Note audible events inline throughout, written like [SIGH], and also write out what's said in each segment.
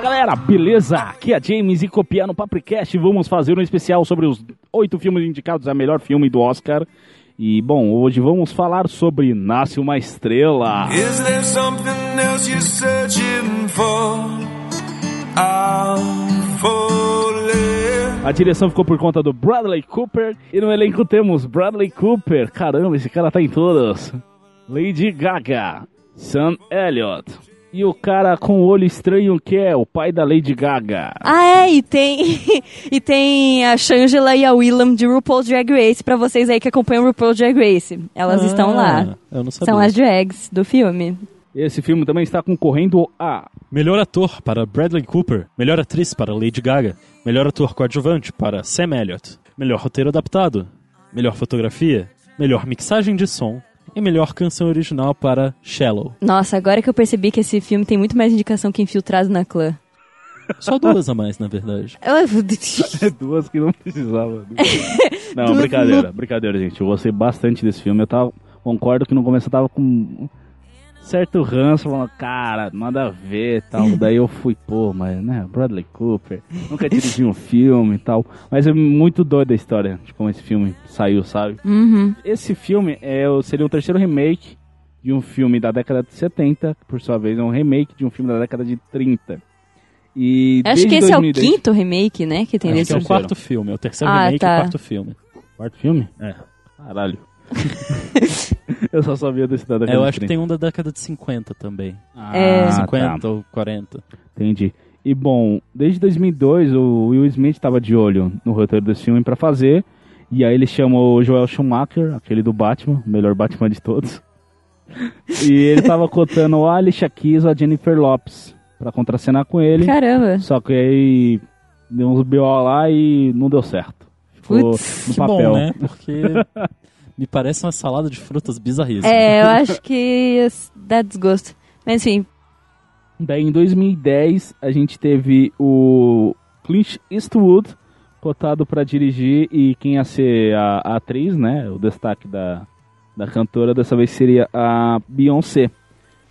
Fala galera, beleza? Aqui é James e copiar no Papricast vamos fazer um especial sobre os oito filmes indicados a melhor filme do Oscar. E bom, hoje vamos falar sobre Nasce uma Estrela. Is there something else you're searching for? A direção ficou por conta do Bradley Cooper e no elenco temos Bradley Cooper, caramba, esse cara tá em todos. Lady Gaga, Sam Elliott e o cara com o olho estranho que é o pai da Lady Gaga. Ah, é, e tem, [LAUGHS] e tem a Shangela e a Willam de RuPaul's Drag Race pra vocês aí que acompanham RuPaul's Drag Race. Elas Ah, estão lá. Eu não sabia. São as drags do filme. Esse filme também está concorrendo a Melhor ator para Bradley Cooper. Melhor atriz para Lady Gaga. Melhor ator coadjuvante para Sam Elliott. Melhor roteiro adaptado. Melhor fotografia. Melhor mixagem de som. E melhor canção original para Shallow. Nossa, agora que eu percebi que esse filme tem muito mais indicação que Infiltrado na Clã. Só duas a mais, na verdade. [LAUGHS] Eu- duas que não precisava. [LAUGHS] Não, brincadeira, brincadeira, gente. Eu gostei bastante desse filme. Eu tava, concordo que no começo eu tava com certo ranço, falando, cara, nada a ver e tal. [LAUGHS] Daí eu fui, pô, mas, né, Bradley Cooper, nunca dirigi um filme e tal. Mas é muito doida a história de como esse filme saiu, sabe? Uhum. Esse filme é, o- seria o terceiro remake de um filme da década de 70, que por sua vez é um remake de um filme da década de 30. E Acho que esse é o 2010 quinto remake, né? Que tem Acho nesse é o quarto filme. É o terceiro Ah, remake tá. e o quarto filme. Quarto filme? É. Caralho. [LAUGHS] [LAUGHS] eu só sabia desse da década É, eu de acho que 30. tem um da década de 50 também. Ah, É. 50 tá. ou 40. Entendi. E bom, desde 2002 o Will Smith estava de olho no roteiro desse filme pra fazer. E aí ele chamou o Joel Schumacher, aquele do Batman, o melhor Batman de todos. [LAUGHS] e ele tava cotando a Alicia Keys ou a Jennifer Lopes pra contracenar com ele. Caramba. Só que aí deu uns BO lá e não deu certo. Ficou Putz. no Que papel. bom, né? Porque [LAUGHS] me parece uma salada de frutas bizarríssima. É, eu acho que dá desgosto. Mas enfim, Daí em 2010 a gente teve o Clint Eastwood cotado pra dirigir e quem ia ser a, a atriz, né? O destaque da, da cantora dessa vez seria a Beyoncé.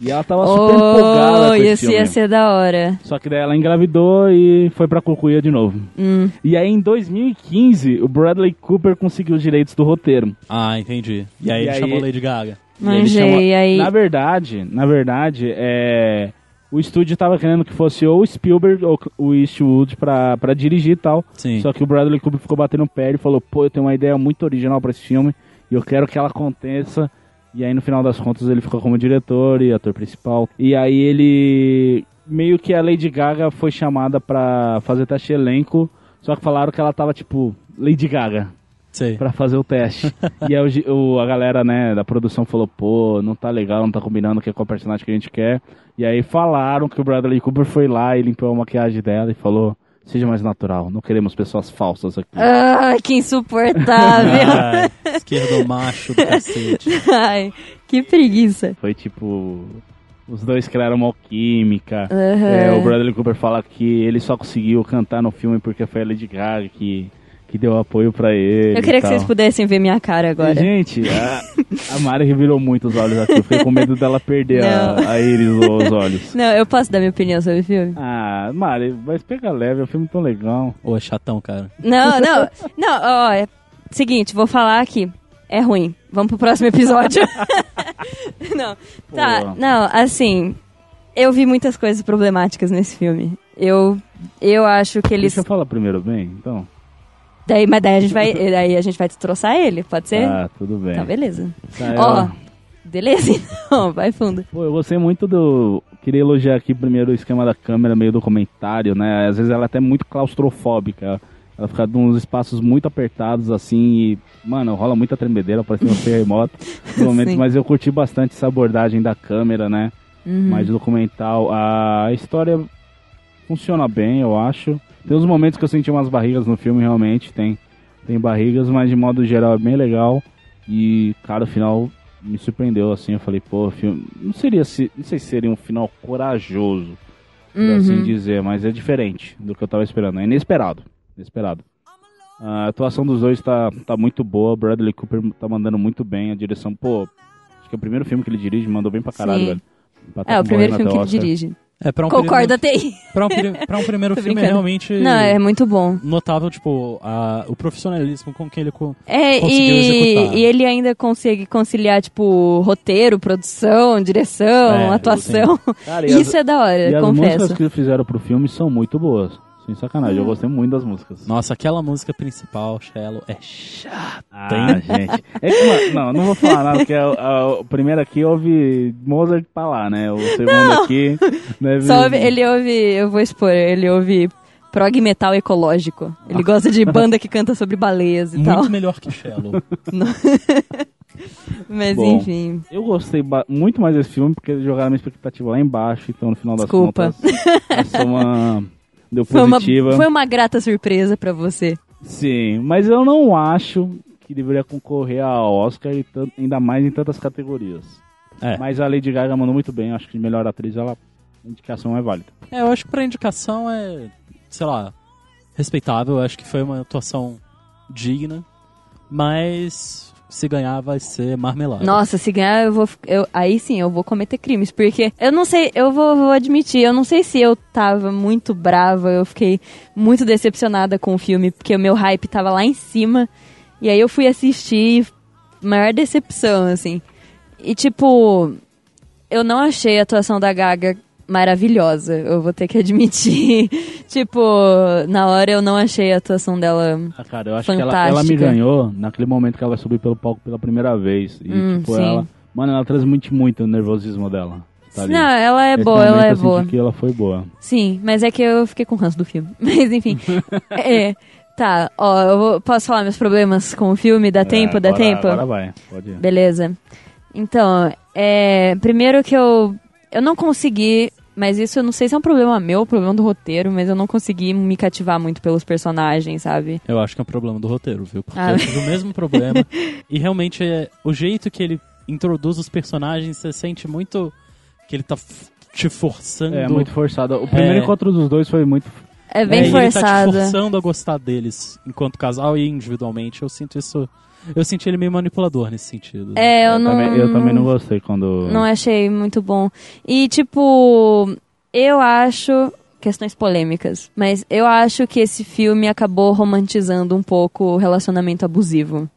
E ela tava super empolgada com oh, esse isso filme. ia ser da hora. Só que daí ela engravidou e foi pra Cucuia de novo. Hum. E aí em 2015 o Bradley Cooper conseguiu os direitos do roteiro. Ah, entendi. E aí E ele aí- chamou Lady Gaga. E Manjei, chama- aí... Na verdade, na verdade, é... o estúdio tava querendo que fosse ou o Spielberg ou o Eastwood pra, pra dirigir e tal. Sim. Só que o Bradley Cooper ficou batendo o pé e falou, pô, eu tenho uma ideia muito original pra esse filme e eu quero que ela aconteça. E aí no final das contas ele ficou como diretor e ator principal. E aí ele meio que a Lady Gaga foi chamada pra fazer teste elenco, só que falaram que ela tava tipo Lady Gaga Sei. pra fazer o teste. [LAUGHS] e aí o a galera, né, da produção falou, pô, não tá legal, não tá combinando com o personagem que a gente quer. E aí falaram que o Bradley Cooper foi lá e limpou a maquiagem dela e falou, seja mais natural, não queremos pessoas falsas aqui. Ai, que insuportável. [LAUGHS] Ai, esquerdo macho do cacete. [LAUGHS] Ai, que preguiça. Foi tipo, os dois criaram uma química. Aham. É, o Bradley Cooper fala que ele só conseguiu cantar no filme porque foi a Lady Gaga que, que deu apoio pra ele. Eu queria e que tal. vocês pudessem ver minha cara agora. Gente, a, a Mari revirou muito os olhos aqui. Eu fiquei com medo dela perder a, a íris ou os olhos. Não, eu posso dar minha opinião sobre o filme? Ah, Mari, mas pega leve, é um filme tão legal. Ô, é chatão, cara. Não, não, não, ó, é seguinte, vou falar aqui. É ruim. Vamos pro próximo episódio. [LAUGHS] não, tá, Pô. não, assim, eu vi muitas coisas problemáticas nesse filme. Eu, eu acho que eles... Deixa eu falar primeiro bem, então. Daí, mas daí a gente vai, daí a gente vai destroçar ele, pode ser? Ah, tudo bem. Então, beleza. Tá, Ó, eu- beleza [LAUGHS] então, vai fundo. Pô, eu gostei muito do. Queria elogiar aqui primeiro o esquema da câmera, meio documentário, né? Às vezes ela é até muito claustrofóbica. Ela fica nos espaços muito apertados, assim, e, mano, rola muita tremedeira, parece um terremoto [LAUGHS] no momento, Sim. mas eu curti bastante essa abordagem da câmera, né? Uhum. mais documental. A história funciona bem, eu acho. Tem uns momentos que eu senti umas barrigas no filme, realmente, tem, tem barrigas, mas de modo geral é bem legal. E, cara, o final me surpreendeu, assim, eu falei, pô, o filme. Não seria se. Não sei se seria um final corajoso, por Uhum. assim dizer, mas é diferente do que eu tava esperando. É inesperado. Inesperado. A atuação dos dois tá, tá muito boa, Bradley Cooper tá mandando muito bem, a direção, pô, Acho que é o primeiro filme que ele dirige, mandou bem pra caralho, Sim. velho. Pra tá É, o primeiro concorrendo filme que ele Oscar. dirige. É, pra um Concorda, primeiro, TI. pra um, pra um primeiro [LAUGHS] filme, brincando. realmente Não, é muito bom. notável, tipo, a- o profissionalismo com que ele... co- É, Conseguiu e, executar. e ele ainda consegue conciliar, tipo, roteiro, produção, direção, É, atuação. Cara, e as- Isso é da hora, E as confesso. músicas que fizeram pro filme são muito boas. Sem sacanagem, eu gostei muito das músicas. Nossa, aquela música principal, Shallow, é chata. Ah, gente. É que, não, não vou falar nada, porque o primeiro aqui ouve Mozart pra lá, né? O segundo aqui. Deve... Só ouve- ele ouve, eu vou expor, ele ouve prog metal ecológico. Ele gosta de banda que canta sobre baleias e tal. Muito melhor que Shallow. [LAUGHS] Mas Bom. enfim. Eu gostei ba- muito mais desse filme porque eles jogaram minha expectativa lá embaixo, então no final das Desculpa. contas. É uma. Deu Foi uma, positiva. foi uma grata surpresa pra você. Sim, mas eu não acho que deveria concorrer a Oscar, e ainda mais em tantas categorias. É. Mas a Lady Gaga mandou muito bem, acho que de melhor atriz ela. A indicação é válida. É, eu acho que pra indicação é, sei lá, respeitável. Eu acho que foi uma atuação digna. Mas se ganhar vai ser marmelada. Nossa, se ganhar, eu vou. Eu, aí sim, eu vou cometer crimes. Porque eu não sei, eu vou, vou admitir, eu não sei se eu tava muito brava, eu fiquei muito decepcionada com o filme, porque o meu hype tava lá em cima. E aí eu fui assistir, maior decepção, assim. E tipo, eu não achei a atuação da Gaga maravilhosa, eu vou ter que admitir. [LAUGHS] tipo, na hora eu não achei a atuação dela. Ah, cara, eu acho que ela, ela me Fantástica. ganhou naquele momento que ela vai subir pelo palco pela primeira vez. E, Hum, tipo, sim. ela. Mano, ela transmite muito o nervosismo dela. Tá. Não, ela é Nesse boa, ela é boa. que ela foi boa. Sim, mas é que eu fiquei com ranço do filme. [LAUGHS] Mas enfim. [LAUGHS] é. Tá, ó, eu vou- posso falar meus problemas com o filme? Dá tempo? É, Dá agora- tempo? Agora vai, pode ir. Beleza. Então, é, primeiro que eu eu não consegui, mas isso eu não sei se é um problema meu, um problema do roteiro, mas eu não consegui me cativar muito pelos personagens, sabe? Eu acho que é um problema do roteiro, viu? Porque Ah. eu tive o mesmo problema. [LAUGHS] e realmente é o jeito que ele introduz os personagens, você sente muito que ele tá te forçando. É muito forçado. O primeiro É. encontro dos dois foi muito. É bem É, e Ele tá te forçando a gostar deles enquanto casal e individualmente. Eu sinto isso. Eu senti ele meio manipulador nesse sentido. É, eu, eu, não também, eu também não gostei quando. Não achei muito bom. E, tipo, eu acho. Questões polêmicas. Mas eu acho que esse filme acabou romantizando um pouco o relacionamento abusivo.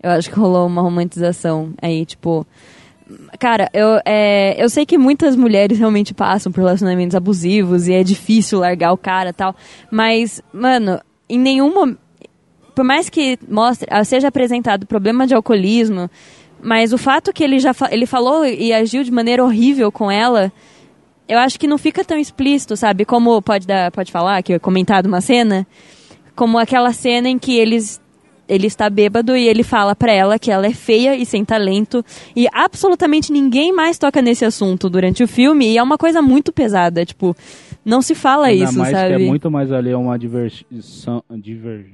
Eu acho que rolou uma romantização aí, tipo. Cara, eu, é, eu sei que muitas mulheres realmente passam por relacionamentos abusivos e é difícil largar o cara e tal. Mas, mano, em nenhum momento. Por mais que mostre, ah, seja apresentado problema de alcoolismo, mas o fato que ele já ele falou e agiu de maneira horrível com ela, eu acho que não fica tão explícito, sabe? Como pode dar, pode falar que é comentado uma cena, como aquela cena em que eles ele está bêbado e ele fala pra ela que ela é feia e sem talento e absolutamente ninguém mais toca nesse assunto durante o filme e é uma coisa muito pesada, tipo, não se fala Ainda isso, mais sabe? que é muito mais ali uma diversão, diver,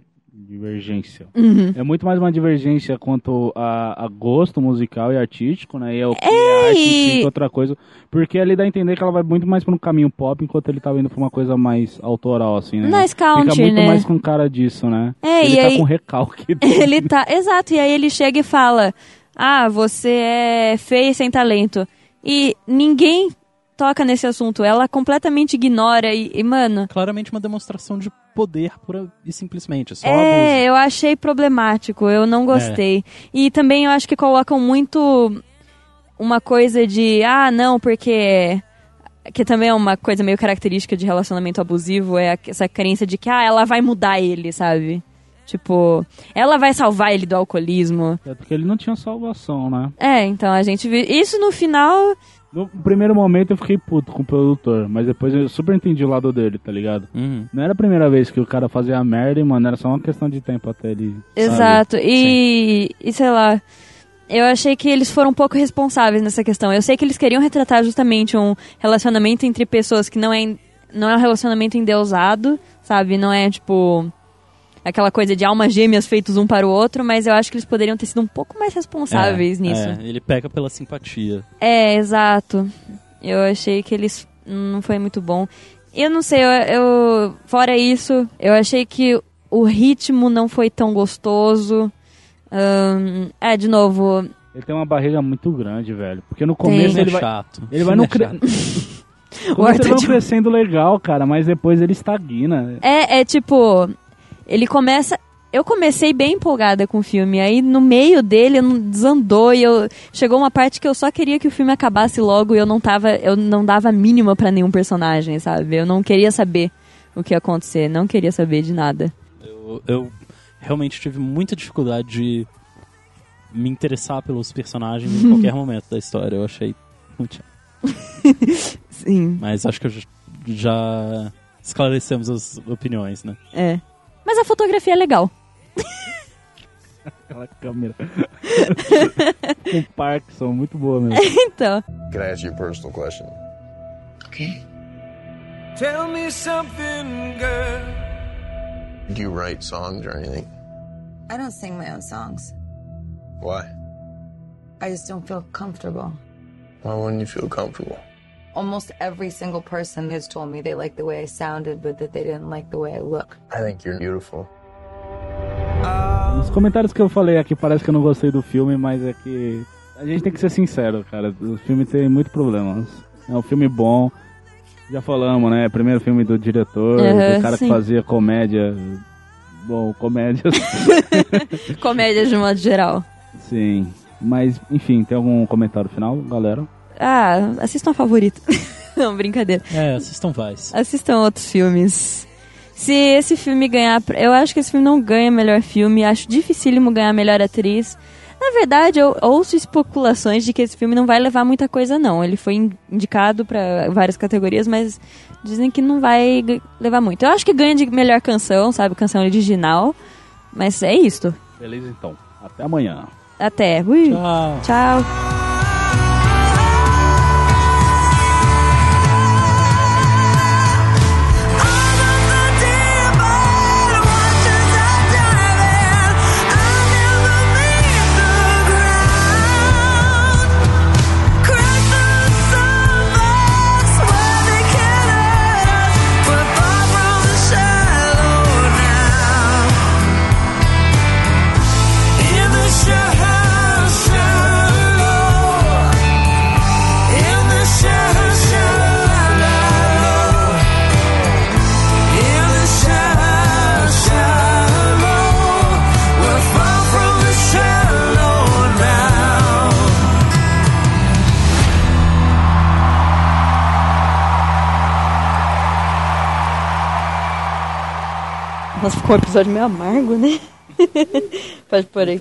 divergência. Uhum. É muito mais uma divergência quanto a, a gosto musical e artístico, né? E é o que é arte e- outra coisa. Porque ali dá a entender que ela vai muito mais pra um caminho pop, enquanto ele tá indo pra uma coisa mais autoral, assim, né? Fica country, muito né? mais com cara disso, né? É, ele tá aí- com recalque. [LAUGHS] Ele tá, exato, e aí ele chega e fala: "Ah, você é feia e sem talento". E ninguém toca nesse assunto, ela completamente ignora e, e, mano, Claramente uma demonstração de poder pura e simplesmente. Só é, abuso. eu achei problemático, eu não gostei. E também eu acho que colocam muito uma coisa de, ah, não, porque que também é uma coisa meio característica de relacionamento abusivo, é essa crença de que ah, ela vai mudar ele, sabe? Tipo, ela vai salvar ele do alcoolismo. É porque ele não tinha salvação, né? É, então a gente viu. Isso no final. No primeiro momento eu fiquei puto com o produtor, mas depois eu super entendi o lado dele, tá ligado? Uhum. Não era a primeira vez que o cara fazia a merda e, mano, era só uma questão de tempo até ele. sabe? Exato. E, e sei lá. Eu achei que eles foram um pouco responsáveis nessa questão. Eu sei que eles queriam retratar justamente um relacionamento entre pessoas que não é, não é um relacionamento endeusado, sabe? Não é tipo aquela coisa de almas gêmeas feitos um para o outro, mas eu acho que eles poderiam ter sido um pouco mais responsáveis É, nisso. é, ele pega pela simpatia. É, exato. Eu achei que eles não foi muito bom. Eu não sei, eu, eu- fora isso, eu achei que o ritmo não foi tão gostoso. É, de novo, Ele tem uma barriga muito grande, velho. Porque no começo é ele vai. chato. Ele vai no é cre... [LAUGHS] [LAUGHS] O Arthur ele vai de- crescendo legal, cara, mas depois ele estagna. É, é tipo, ele começa. Eu comecei bem empolgada com o filme, aí no meio dele desandou e eu chegou uma parte que eu só queria que o filme acabasse logo e eu não tava, eu não dava mínima pra nenhum personagem, sabe? Eu não queria saber o que ia acontecer, não queria saber de nada. Eu, eu realmente tive muita dificuldade de me interessar pelos personagens em [LAUGHS] qualquer momento da história. Eu achei muito. [LAUGHS] Sim, Mas acho que eu já esclarecemos as opiniões, né? é. A fotografia é legal. Aquela câmera. com Parkinson, muito boa mesmo. [LAUGHS] Então, Can I ask you a personal question? Okay. Tell me something, girl. Do you write songs or anything? I don't sing my own songs. Why? I just don't feel comfortable. Why wouldn't you feel comfortable? Almost every single person has told me they like the way I sounded, but that they didn't like the way I look. I think you're beautiful. Nos comentários que eu falei aqui, parece que eu não gostei do filme, mas é que. A gente tem que ser sincero, cara. O filme tem muitos problemas. É um filme bom. Já falamos, né? Primeiro filme do diretor, Aham, do cara sim. que fazia comédia. Bom, comédias. [LAUGHS] comédia de modo geral. Sim. Mas, enfim, tem algum comentário final, galera? Ah, assistam a favorita. [LAUGHS] não, brincadeira. É, assistam Vice. Assistam outros filmes. Se esse filme ganhar. Eu acho que esse filme não ganha melhor filme. Acho dificílimo ganhar melhor atriz. Na verdade, eu ouço especulações de que esse filme não vai levar muita coisa, não. Ele foi in- indicado pra várias categorias, mas dizem que não vai levar muito. Eu acho que ganha de melhor canção, sabe? Canção original. Mas é isto. Beleza, então. Até amanhã. Até. Ui. Tchau. Tchau. Ficou um episódio meio amargo, né? [LAUGHS] Pode pôr aí.